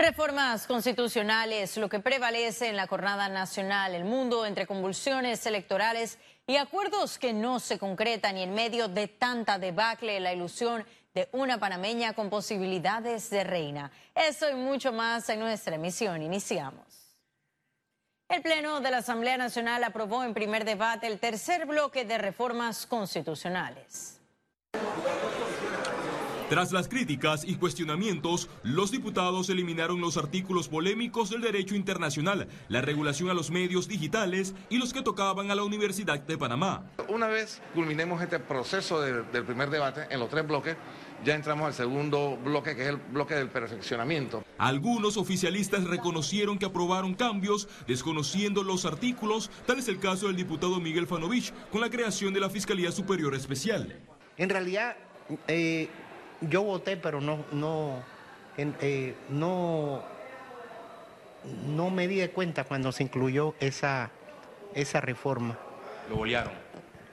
Reformas constitucionales, lo que prevalece en la jornada nacional, el mundo entre convulsiones electorales y acuerdos que no se concretan y en medio de tanta debacle, la ilusión de una panameña con posibilidades de reina. Eso y mucho más en nuestra emisión. Iniciamos. El Pleno de la Asamblea Nacional aprobó en primer debate el tercer bloque de reformas constitucionales. Tras las críticas y cuestionamientos, los diputados eliminaron los artículos polémicos del derecho internacional, la regulación a los medios digitales y los que tocaban a la Universidad de Panamá. Una vez culminemos este proceso del primer debate en los tres bloques, ya entramos al segundo bloque, que es el bloque del perfeccionamiento. Algunos oficialistas reconocieron que aprobaron cambios desconociendo los artículos, tal es el caso del diputado Miguel Fanovich con la creación de la Fiscalía Superior Especial. En realidad, eh, yo voté, pero no, no, eh, no, no me di de cuenta cuando se incluyó esa, esa reforma. ¿Lo bolearon?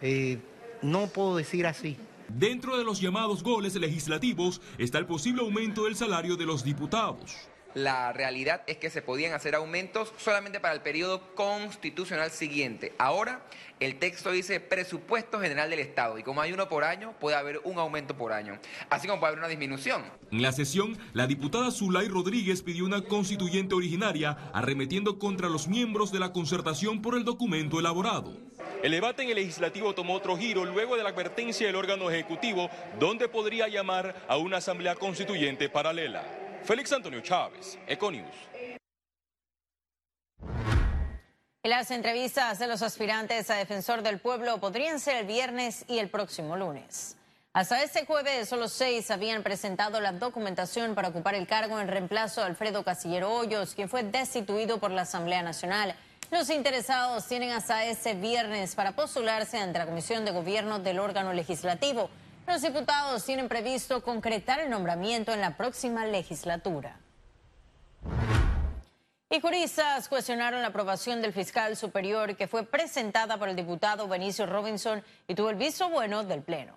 Eh, no puedo decir así. Dentro de los llamados goles legislativos está el posible aumento del salario de los diputados la realidad es que se podían hacer aumentos solamente para el periodo constitucional siguiente. Ahora el texto dice presupuesto general del Estado y como hay uno por año, puede haber un aumento por año, así como puede haber una disminución. En la sesión, la diputada Zulay Rodríguez pidió una constituyente originaria arremetiendo contra los miembros de la concertación por el documento elaborado. El debate en el legislativo tomó otro giro luego de la advertencia del órgano ejecutivo, donde podría llamar a una asamblea constituyente paralela. Félix Antonio Chávez, Econius. Las entrevistas de los aspirantes a defensor del pueblo podrían ser el viernes y el próximo lunes. Hasta este jueves, solo seis habían presentado la documentación para ocupar el cargo en reemplazo de Alfredo Casillero Hoyos, quien fue destituido por la Asamblea Nacional. Los interesados tienen hasta ese viernes para postularse ante la Comisión de Gobierno del órgano legislativo. Los diputados tienen previsto concretar el nombramiento en la próxima legislatura. Y juristas cuestionaron la aprobación del fiscal superior que fue presentada por el diputado Benicio Robinson y tuvo el visto bueno del Pleno.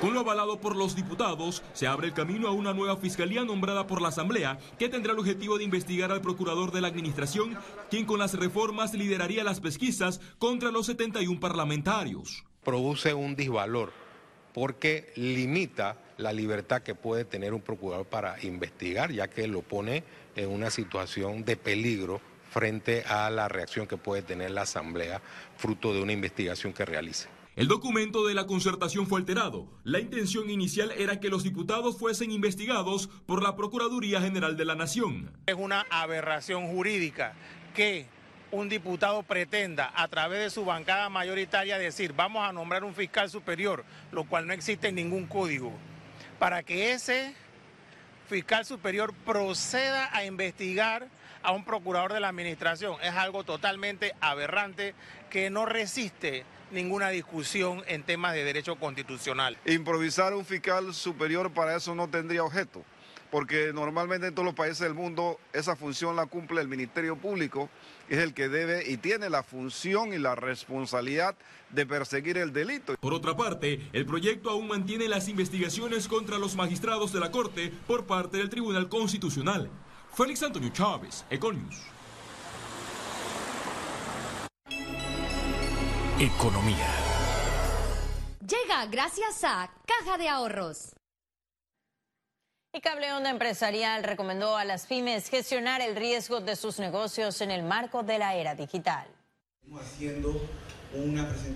Con lo avalado por los diputados, se abre el camino a una nueva fiscalía nombrada por la Asamblea, que tendrá el objetivo de investigar al procurador de la Administración, quien con las reformas lideraría las pesquisas contra los 71 parlamentarios produce un disvalor porque limita la libertad que puede tener un procurador para investigar, ya que lo pone en una situación de peligro frente a la reacción que puede tener la Asamblea fruto de una investigación que realice. El documento de la concertación fue alterado. La intención inicial era que los diputados fuesen investigados por la Procuraduría General de la Nación. Es una aberración jurídica que un diputado pretenda a través de su bancada mayoritaria decir vamos a nombrar un fiscal superior, lo cual no existe en ningún código, para que ese fiscal superior proceda a investigar a un procurador de la administración. Es algo totalmente aberrante que no resiste ninguna discusión en temas de derecho constitucional. Improvisar un fiscal superior para eso no tendría objeto porque normalmente en todos los países del mundo esa función la cumple el Ministerio Público, es el que debe y tiene la función y la responsabilidad de perseguir el delito. Por otra parte, el proyecto aún mantiene las investigaciones contra los magistrados de la Corte por parte del Tribunal Constitucional. Félix Antonio Chávez, Econius. Economía. Llega gracias a Caja de Ahorros. Y Cable Onda Empresarial recomendó a las pymes gestionar el riesgo de sus negocios en el marco de la era digital.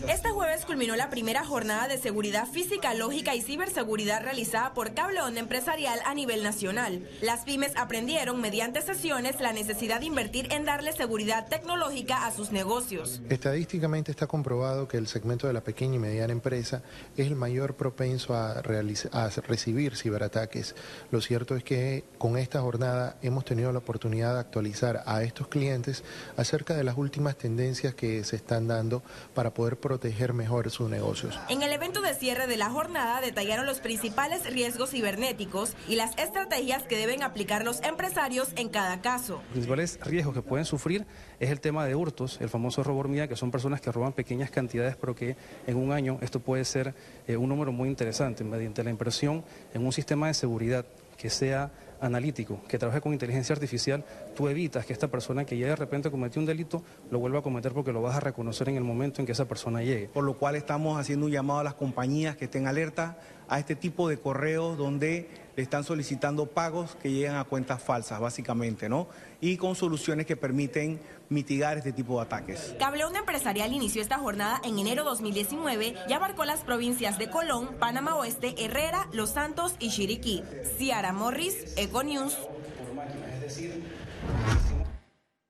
Este jueves culminó la primera jornada de seguridad física, lógica y ciberseguridad realizada por Cable Onda Empresarial a nivel nacional. Las pymes aprendieron mediante sesiones la necesidad de invertir en darle seguridad tecnológica a sus negocios. Estadísticamente está comprobado que el segmento de la pequeña y mediana empresa es el mayor propenso a, a recibir ciberataques. Lo cierto es que con esta jornada hemos tenido la oportunidad de actualizar a estos clientes acerca de las últimas tendencias que se están dando para poder proteger mejor sus negocios. En el evento de cierre de la jornada detallaron los principales riesgos cibernéticos y las estrategias que deben aplicar los empresarios en cada caso. Los principales riesgos que pueden sufrir es el tema de hurtos, el famoso robo hormiga, que son personas que roban pequeñas cantidades, pero que en un año esto puede ser eh, un número muy interesante mediante la inversión en un sistema de seguridad que sea analítico, que trabaje con inteligencia artificial, tú evitas que esta persona que ya de repente cometió un delito lo vuelva a cometer porque lo vas a reconocer en el momento en que esa persona llegue. Por lo cual estamos haciendo un llamado a las compañías que estén alerta a este tipo de correos donde le están solicitando pagos que llegan a cuentas falsas, básicamente, ¿no? Y con soluciones que permiten mitigar este tipo de ataques. Cableón Empresarial inició esta jornada en enero 2019 y abarcó las provincias de Colón, Panamá Oeste, Herrera, Los Santos y Chiriquí. Ciara Morris, Econews.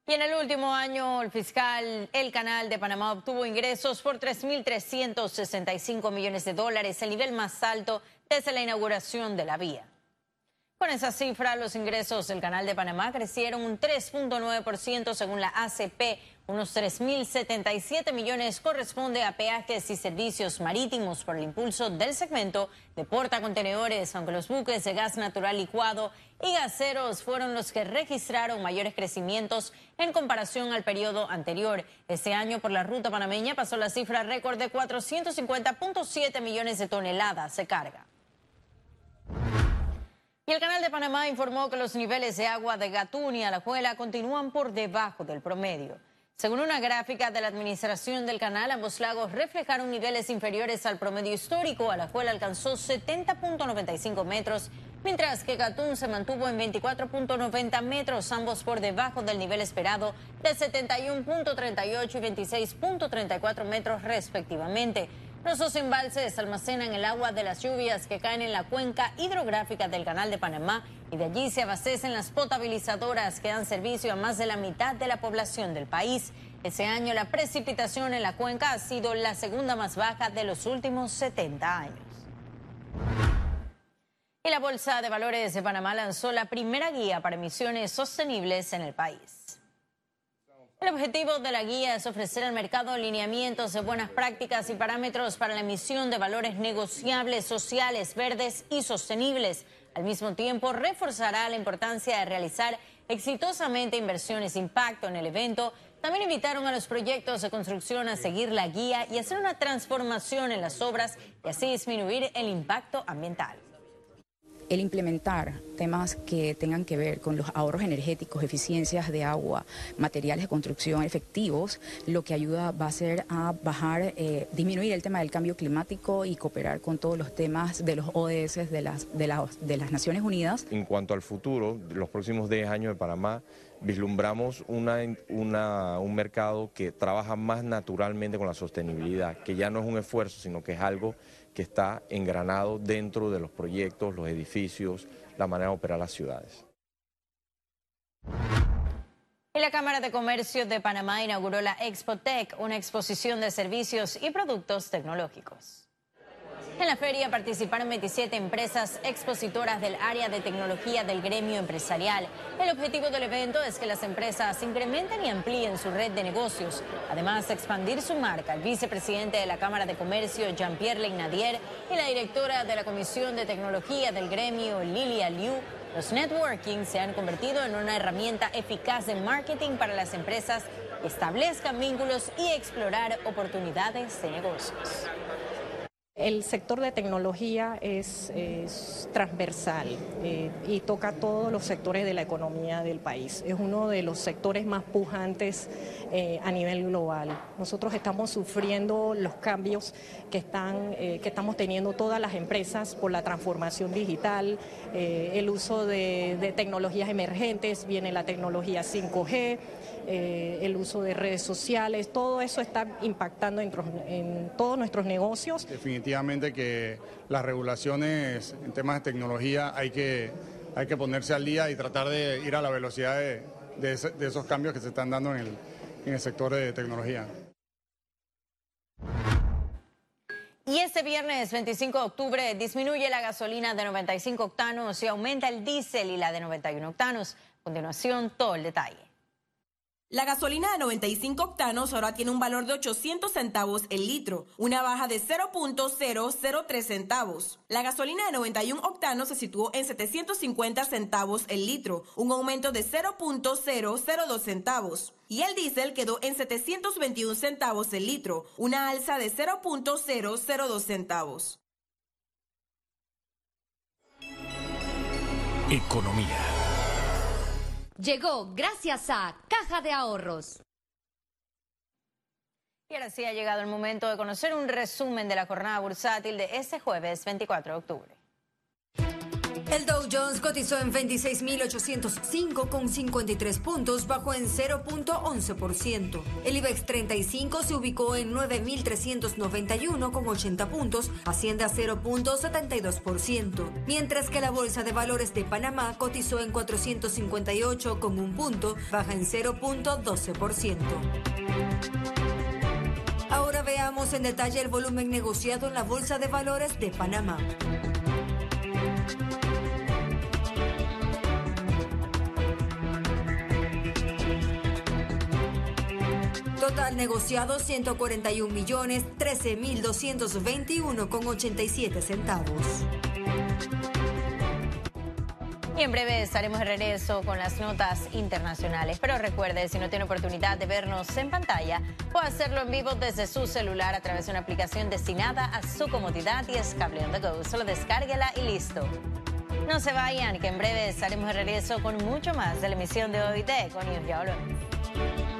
Y en el último año, el fiscal El Canal de Panamá obtuvo ingresos por 3.365 millones de dólares, el nivel más alto desde la inauguración de la vía. Con esa cifra, los ingresos del Canal de Panamá crecieron un 3.9% según la ACP. Unos 3.077 millones corresponde a peajes y servicios marítimos por el impulso del segmento de portacontenedores, aunque los buques de gas natural licuado y gaseros fueron los que registraron mayores crecimientos en comparación al periodo anterior. Este año por la ruta panameña pasó la cifra récord de 450.7 millones de toneladas de carga. Y el Canal de Panamá informó que los niveles de agua de Gatún y Alajuela continúan por debajo del promedio. Según una gráfica de la administración del canal, ambos lagos reflejaron niveles inferiores al promedio histórico. Alajuela alcanzó 70.95 metros, mientras que Gatún se mantuvo en 24.90 metros, ambos por debajo del nivel esperado de 71.38 y 26.34 metros respectivamente. Dos embalses almacenan el agua de las lluvias que caen en la cuenca hidrográfica del Canal de Panamá y de allí se abastecen las potabilizadoras que dan servicio a más de la mitad de la población del país. Ese año la precipitación en la cuenca ha sido la segunda más baja de los últimos 70 años. Y la Bolsa de Valores de Panamá lanzó la primera guía para emisiones sostenibles en el país. El objetivo de la guía es ofrecer al mercado lineamientos de buenas prácticas y parámetros para la emisión de valores negociables, sociales, verdes y sostenibles. Al mismo tiempo, reforzará la importancia de realizar exitosamente inversiones de impacto en el evento. También invitaron a los proyectos de construcción a seguir la guía y hacer una transformación en las obras y así disminuir el impacto ambiental el implementar temas que tengan que ver con los ahorros energéticos, eficiencias de agua, materiales de construcción efectivos, lo que ayuda va a ser a bajar, eh, disminuir el tema del cambio climático y cooperar con todos los temas de los ODS de las, de, de las Naciones Unidas. En cuanto al futuro, los próximos 10 años de Panamá, vislumbramos un mercado que trabaja más naturalmente con la sostenibilidad, que ya no es un esfuerzo, sino que es algo que está engranado dentro de los proyectos, los edificios, la manera de operar las ciudades. Y la Cámara de Comercio de Panamá inauguró la Expotec, una exposición de servicios y productos tecnológicos. En la feria participaron 27 empresas expositoras del área de tecnología del gremio empresarial. El objetivo del evento es que las empresas incrementen y amplíen su red de negocios. Además, expandir su marca. El vicepresidente de la Cámara de Comercio, Jean-Pierre Leinadier, y la directora de la Comisión de Tecnología del gremio, Lilia Liu, los networking se han convertido en una herramienta eficaz de marketing para las empresas que establezcan vínculos y explorar oportunidades de negocios. El sector de tecnología es, transversal eh, y toca todos los sectores de la economía del país. Es uno de los sectores más pujantes eh, a nivel global. Nosotros estamos sufriendo los cambios que, están, eh, que estamos teniendo todas las empresas por la transformación digital, el uso de, de tecnologías emergentes, viene la tecnología 5G. Eh, el uso de redes sociales, todo eso está impactando en, todos nuestros negocios. Definitivamente que las regulaciones en temas de tecnología hay que, hay que ponerse al día y tratar de ir a la velocidad de, esos cambios que se están dando en el, en el sector de tecnología. Y este viernes 25 de octubre disminuye la gasolina de 95 octanos y aumenta el diésel y la de 91 octanos. A continuación, todo el detalle. La gasolina de 95 octanos ahora tiene un valor de 800 centavos el litro, una baja de 0.003 centavos. La gasolina de 91 octanos se situó en 750 centavos el litro, un aumento de 0.002 centavos. Y el diésel quedó en 721 centavos el litro, una alza de 0.002 centavos. Economía. Llegó gracias a Caja de Ahorros. Y ahora sí ha llegado el momento de conocer un resumen de la jornada bursátil de este jueves 24 de octubre. El Dow Jones cotizó en 26.805 con 53 puntos, bajó en 0.11%. El IBEX 35 se ubicó en 9.391 con 80 puntos, asciende a 0.72%, mientras que la Bolsa de Valores de Panamá cotizó en 458 con un punto, baja en 0.12%. Ahora veamos en detalle el volumen negociado en la Bolsa de Valores de Panamá. Total negociado 141 millones 13 mil 221 con 87 centavos. Y en breve estaremos de regreso con las notas internacionales. Pero recuerde, si no tiene oportunidad de vernos en pantalla, puede hacerlo en vivo desde su celular a través de una aplicación destinada a su comodidad y es Cable on the Go. Solo descárguela y listo. No se vayan, que en breve estaremos de regreso con mucho más de la emisión de hoy de volvemos.